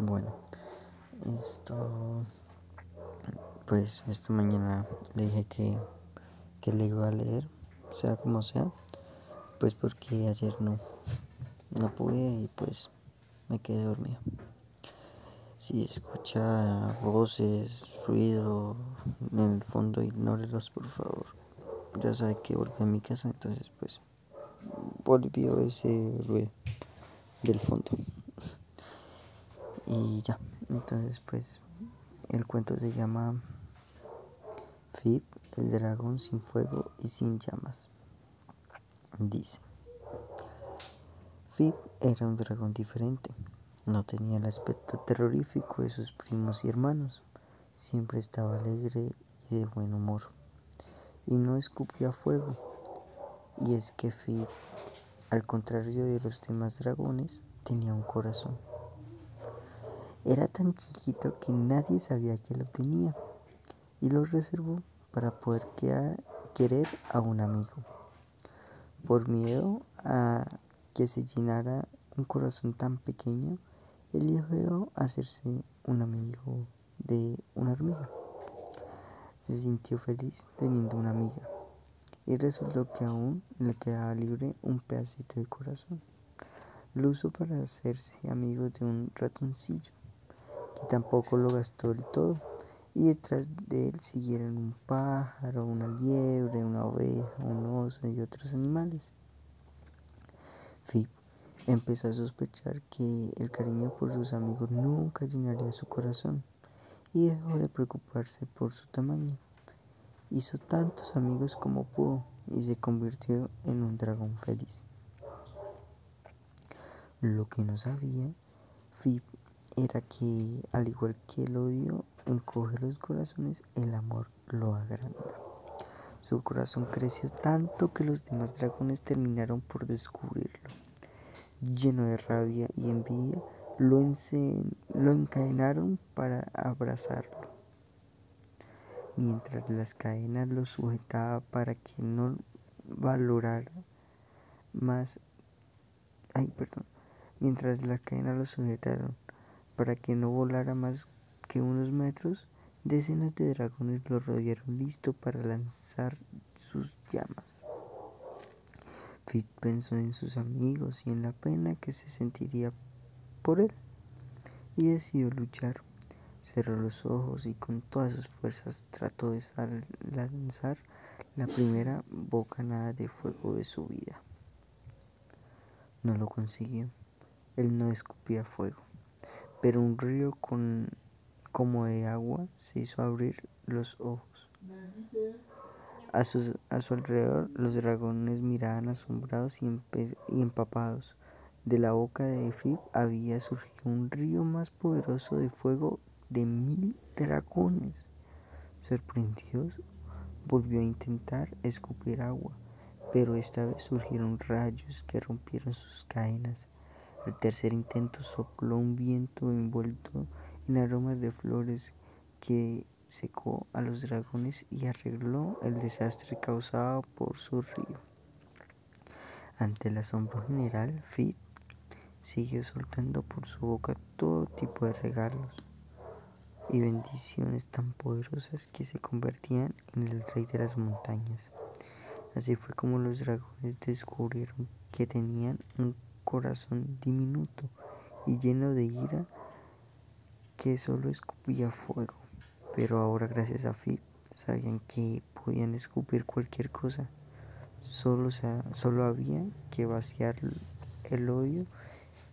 Bueno, esto, pues esta mañana le dije que, que le iba a leer, sea como sea, pues porque ayer no, no pude y pues me quedé dormido. Si escucha voces, ruido en el fondo, ignórelos por favor. Ya sabe que volví a mi casa, entonces pues volvió ese ruido del fondo. Y ya, entonces pues el cuento se llama Fib, el dragón sin fuego y sin llamas. Dice, Fib era un dragón diferente. No tenía el aspecto terrorífico de sus primos y hermanos. Siempre estaba alegre y de buen humor. Y no escupía fuego. Y es que Fib, al contrario de los demás dragones, tenía un corazón. Era tan chiquito que nadie sabía que lo tenía y lo reservó para poder querer a un amigo. Por miedo a que se llenara un corazón tan pequeño, eligió hacerse un amigo de una hormiga. Se sintió feliz teniendo una amiga y resultó que aún le quedaba libre un pedacito de corazón. Lo usó para hacerse amigo de un ratoncillo que tampoco lo gastó del todo, y detrás de él siguieron un pájaro, una liebre, una oveja, un oso y otros animales. Fib empezó a sospechar que el cariño por sus amigos nunca llenaría su corazón y dejó de preocuparse por su tamaño. Hizo tantos amigos como pudo y se convirtió en un dragón feliz. Lo que no sabía Fib era que, al igual que el odio encoge los corazones, el amor lo agranda. Su corazón creció tanto que los demás dragones terminaron por descubrirlo. Lleno de rabia y envidia, lo, lo encadenaron para abrazarlo. Mientras las cadenas lo sujetaban para que no valorara más. Ay, perdón. Mientras las cadenas lo sujetaron para que no volara más que unos metros, decenas de dragones lo rodearon listo para lanzar sus llamas. Fit pensó en sus amigos y en la pena que se sentiría por él y decidió luchar. Cerró los ojos y con todas sus fuerzas trató de lanzar la primera bocanada de fuego de su vida. No lo consiguió. Él no escupía fuego pero un río con, como de agua se hizo abrir los ojos. A su, a su alrededor los dragones miraban asombrados y, y empapados. De la boca de Fib había surgido un río más poderoso de fuego de mil dragones. Sorprendidos, volvió a intentar escupir agua, pero esta vez surgieron rayos que rompieron sus cadenas. El tercer intento sopló un viento envuelto en aromas de flores que secó a los dragones y arregló el desastre causado por su río. Ante el asombro general, Fit siguió soltando por su boca todo tipo de regalos y bendiciones tan poderosas que se convertían en el rey de las montañas. Así fue como los dragones descubrieron que tenían un corazón diminuto y lleno de ira que solo escupía fuego. Pero ahora gracias a Fib sabían que podían escupir cualquier cosa. Solo, solo había que vaciar el odio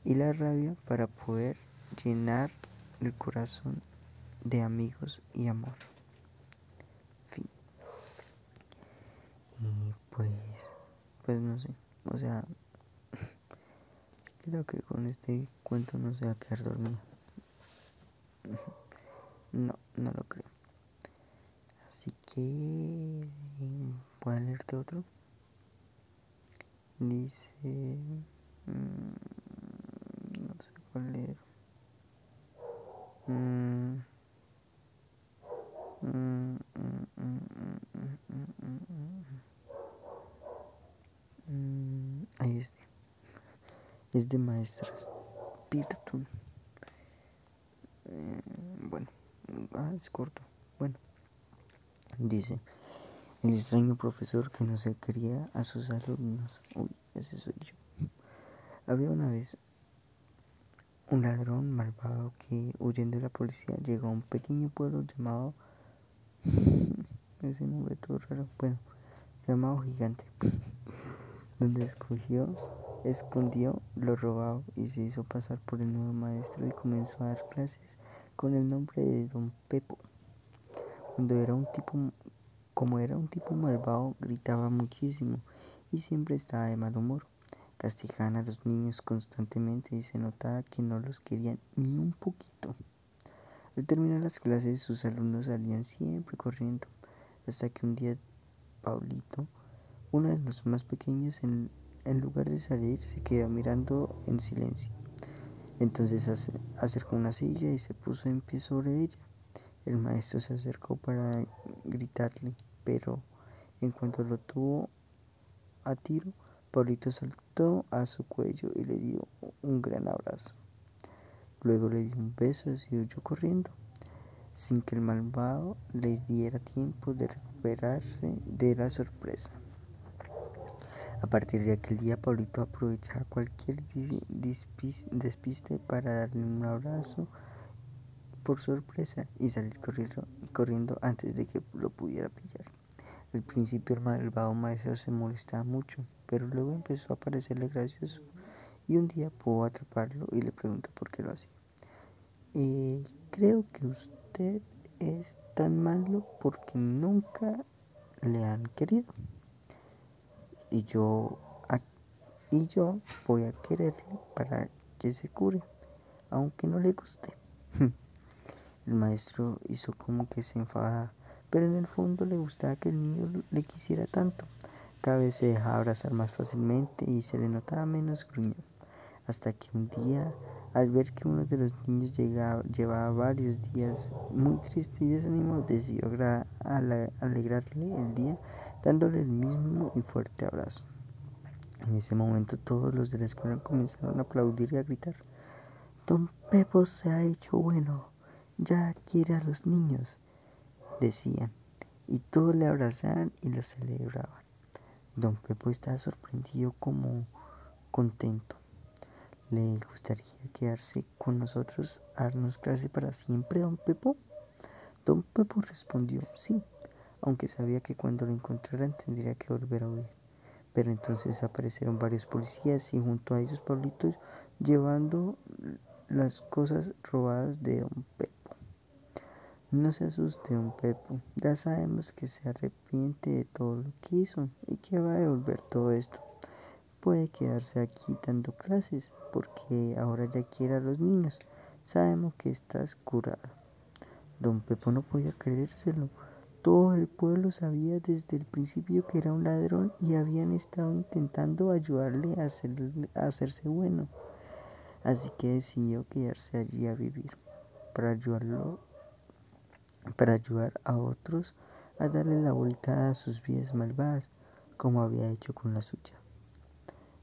y la rabia para poder llenar el corazón de amigos y amor. Fin. Y pues, pues no sé, o sea, Creo que con este cuento no se va a quedar dormido. No, no lo creo. Así que... ¿Puedo leerte otro? Dice... Mm, no sé cuál leer. Mm, mm, es de maestros. Pirtun. Ah, es corto. Bueno, dice, el extraño profesor que no se quería a sus alumnos. Uy, ese soy yo. Había una vez un ladrón malvado que, huyendo de la policía, llegó a un pequeño pueblo llamado... ese nombre todo raro. Bueno, llamado Gigante, donde escogió, escondió lo robado y se hizo pasar por el nuevo maestro y comenzó a dar clases con el nombre de Don Pepo. Cuando era un tipo, como era un tipo malvado, gritaba muchísimo y siempre estaba de mal humor. Castigaban a los niños constantemente y se notaba que no los querían ni un poquito. Al terminar las clases, sus alumnos salían siempre corriendo, hasta que un día Paulito, uno de los más pequeños, en, en lugar de salir, se quedó mirando en silencio. Entonces acercó una silla y se puso en pie sobre ella. El maestro se acercó para gritarle, pero en cuanto lo tuvo a tiro, Paulito saltó a su cuello y le dio un gran abrazo. Luego le dio un beso y huyó corriendo, sin que el malvado le diera tiempo de recuperarse de la sorpresa. A partir de aquel día, Paulito aprovechaba cualquier despiste para darle un abrazo por sorpresa y salir corriendo, corriendo antes de que lo pudiera pillar. Al principio el malvado maestro se molestaba mucho, pero luego empezó a parecerle gracioso y un día pudo atraparlo y le preguntó por qué lo hacía. Eh, creo que usted es tan malo porque nunca le han querido y yo, y yo voy a quererle para que se cure, aunque no le guste. El maestro hizo como que se enfadaba, pero en el fondo le gustaba que el niño le quisiera tanto. Cada vez se dejaba abrazar más fácilmente y se le notaba menos gruñón. Hasta que un día, al ver que uno de los niños llevaba varios días muy triste y desanimado, decidió alegrarle el día dándole el mismo y fuerte abrazo. En ese momento todos los de la escuela comenzaron a aplaudir y a gritar. Don Pepo se ha hecho bueno, ya quiere a los niños, decían, y todos le abrazaban y lo celebraban. Don Pepo estaba sorprendido como contento. ¿Le gustaría quedarse con nosotros a darnos clase para siempre, don Pepo? Don Pepo respondió sí aunque sabía que cuando lo encontraran tendría que volver a huir. Pero entonces aparecieron varios policías y junto a ellos Pablito llevando las cosas robadas de don Pepo. No se asuste, don Pepo. Ya sabemos que se arrepiente de todo lo que hizo y que va a devolver todo esto. Puede quedarse aquí dando clases porque ahora ya quiere a los niños. Sabemos que estás curada. Don Pepo no podía creérselo. Todo el pueblo sabía desde el principio que era un ladrón y habían estado intentando ayudarle a, hacerse bueno. Así que decidió quedarse allí a vivir para ayudarlo, para ayudar a otros a darle la vuelta a sus vidas malvadas, como había hecho con la suya.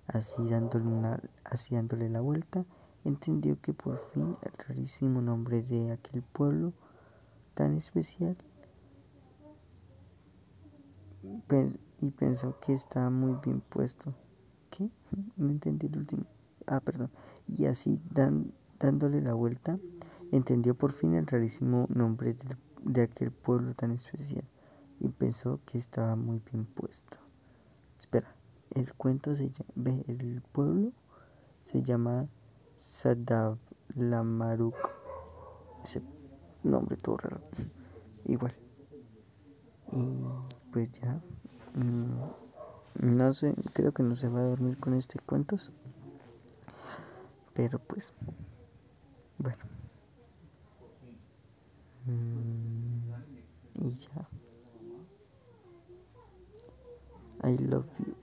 Así dándole, así dándole la vuelta, entendió que por fin el rarísimo nombre de aquel pueblo tan especial y pensó que estaba muy bien puesto. ¿Qué? No entendí el último. Ah, perdón. Y así, dándole la vuelta, entendió por fin el rarísimo nombre de, aquel pueblo tan especial y pensó que estaba muy bien puesto. Espera, el cuento se llama, el pueblo se llama Sadavlamaruk. Ese nombre todo raro. Igual. Y pues ya. Mm, no sé, creo que no se va a dormir con este cuentos. Pero pues, bueno. Mm, y ya. I love you.